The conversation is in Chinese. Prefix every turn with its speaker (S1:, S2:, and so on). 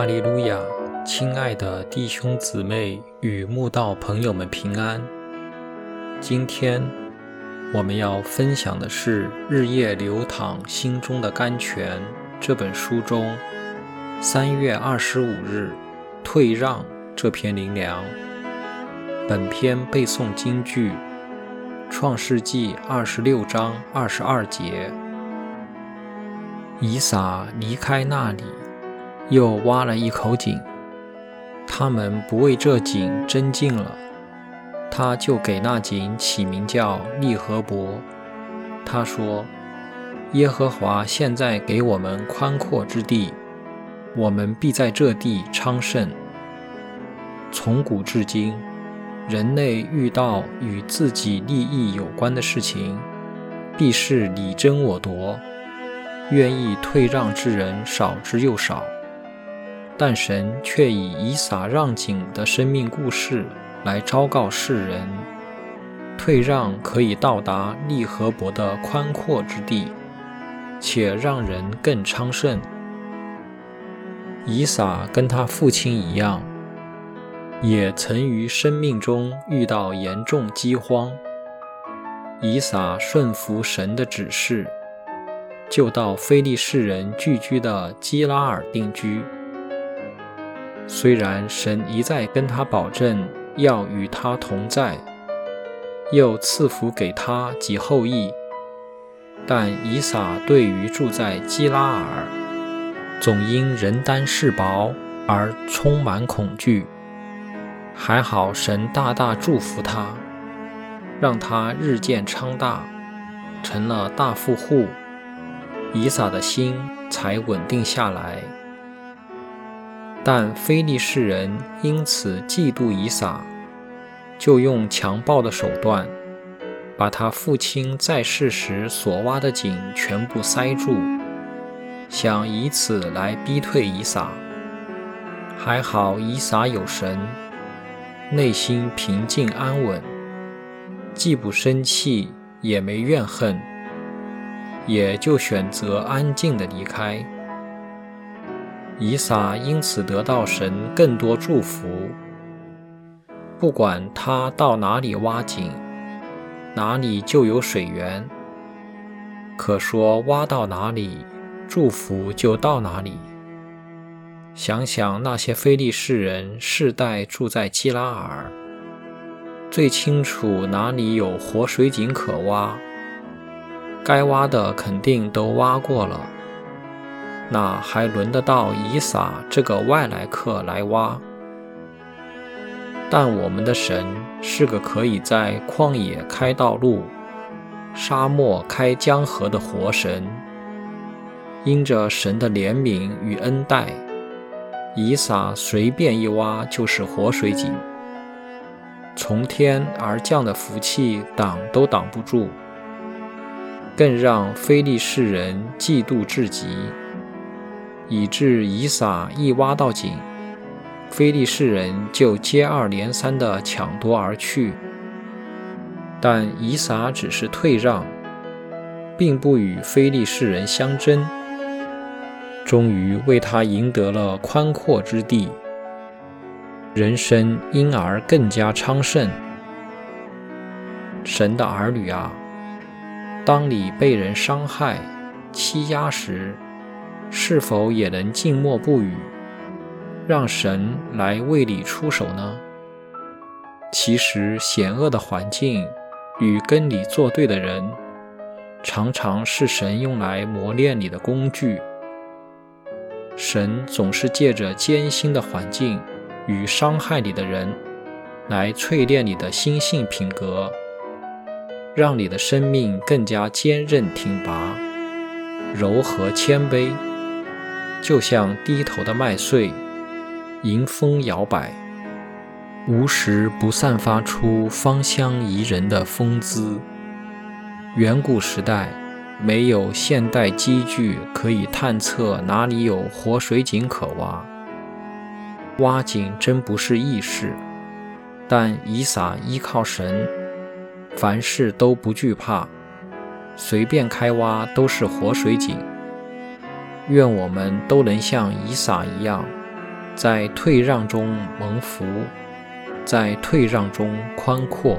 S1: 哈利路亚！亲爱的弟兄姊妹与慕道朋友们平安。今天我们要分享的是《日夜流淌心中的甘泉》这本书中三月二十五日“退让”这篇灵粮。本篇背诵京剧《创世纪》二十六章二十二节。以撒离开那里，又挖了一口井。他们不为这井争竞了，他就给那井起名叫利和伯。他说：“耶和华现在给我们宽阔之地，我们必在这地昌盛。”从古至今，人类遇到与自己利益有关的事情，必是你争我夺。愿意退让之人少之又少，但神却以以撒让井的生命故事来昭告世人：退让可以到达利和伯的宽阔之地，且让人更昌盛。以撒跟他父亲一样，也曾于生命中遇到严重饥荒。以撒顺服神的指示。就到非利士人聚居的基拉尔定居。虽然神一再跟他保证要与他同在，又赐福给他及后裔，但以撒对于住在基拉尔，总因人单势薄而充满恐惧。还好神大大祝福他，让他日渐昌大，成了大富户。以撒的心才稳定下来，但非利士人因此嫉妒以撒，就用强暴的手段，把他父亲在世时所挖的井全部塞住，想以此来逼退以撒。还好以撒有神，内心平静安稳，既不生气，也没怨恨。也就选择安静的离开。以撒因此得到神更多祝福。不管他到哪里挖井，哪里就有水源。可说挖到哪里，祝福就到哪里。想想那些非利士人世代住在基拉尔，最清楚哪里有活水井可挖。该挖的肯定都挖过了，那还轮得到以撒这个外来客来挖？但我们的神是个可以在旷野开道路、沙漠开江河的活神。因着神的怜悯与恩待，以撒随便一挖就是活水井，从天而降的福气挡都挡不住。更让非利士人嫉妒至极，以致以撒一挖到井，非利士人就接二连三地抢夺而去。但以撒只是退让，并不与非利士人相争，终于为他赢得了宽阔之地，人生因而更加昌盛。神的儿女啊！当你被人伤害、欺压时，是否也能静默不语，让神来为你出手呢？其实，险恶的环境与跟你作对的人，常常是神用来磨练你的工具。神总是借着艰辛的环境与伤害你的人，来淬炼你的心性品格。让你的生命更加坚韧挺拔、柔和谦卑，就像低头的麦穗，迎风摇摆，无时不散发出芳香宜人的风姿。远古时代没有现代机具可以探测哪里有活水井可挖，挖井真不是易事。但以撒依靠神。凡事都不惧怕，随便开挖都是活水井。愿我们都能像以撒一样，在退让中蒙福，在退让中宽阔。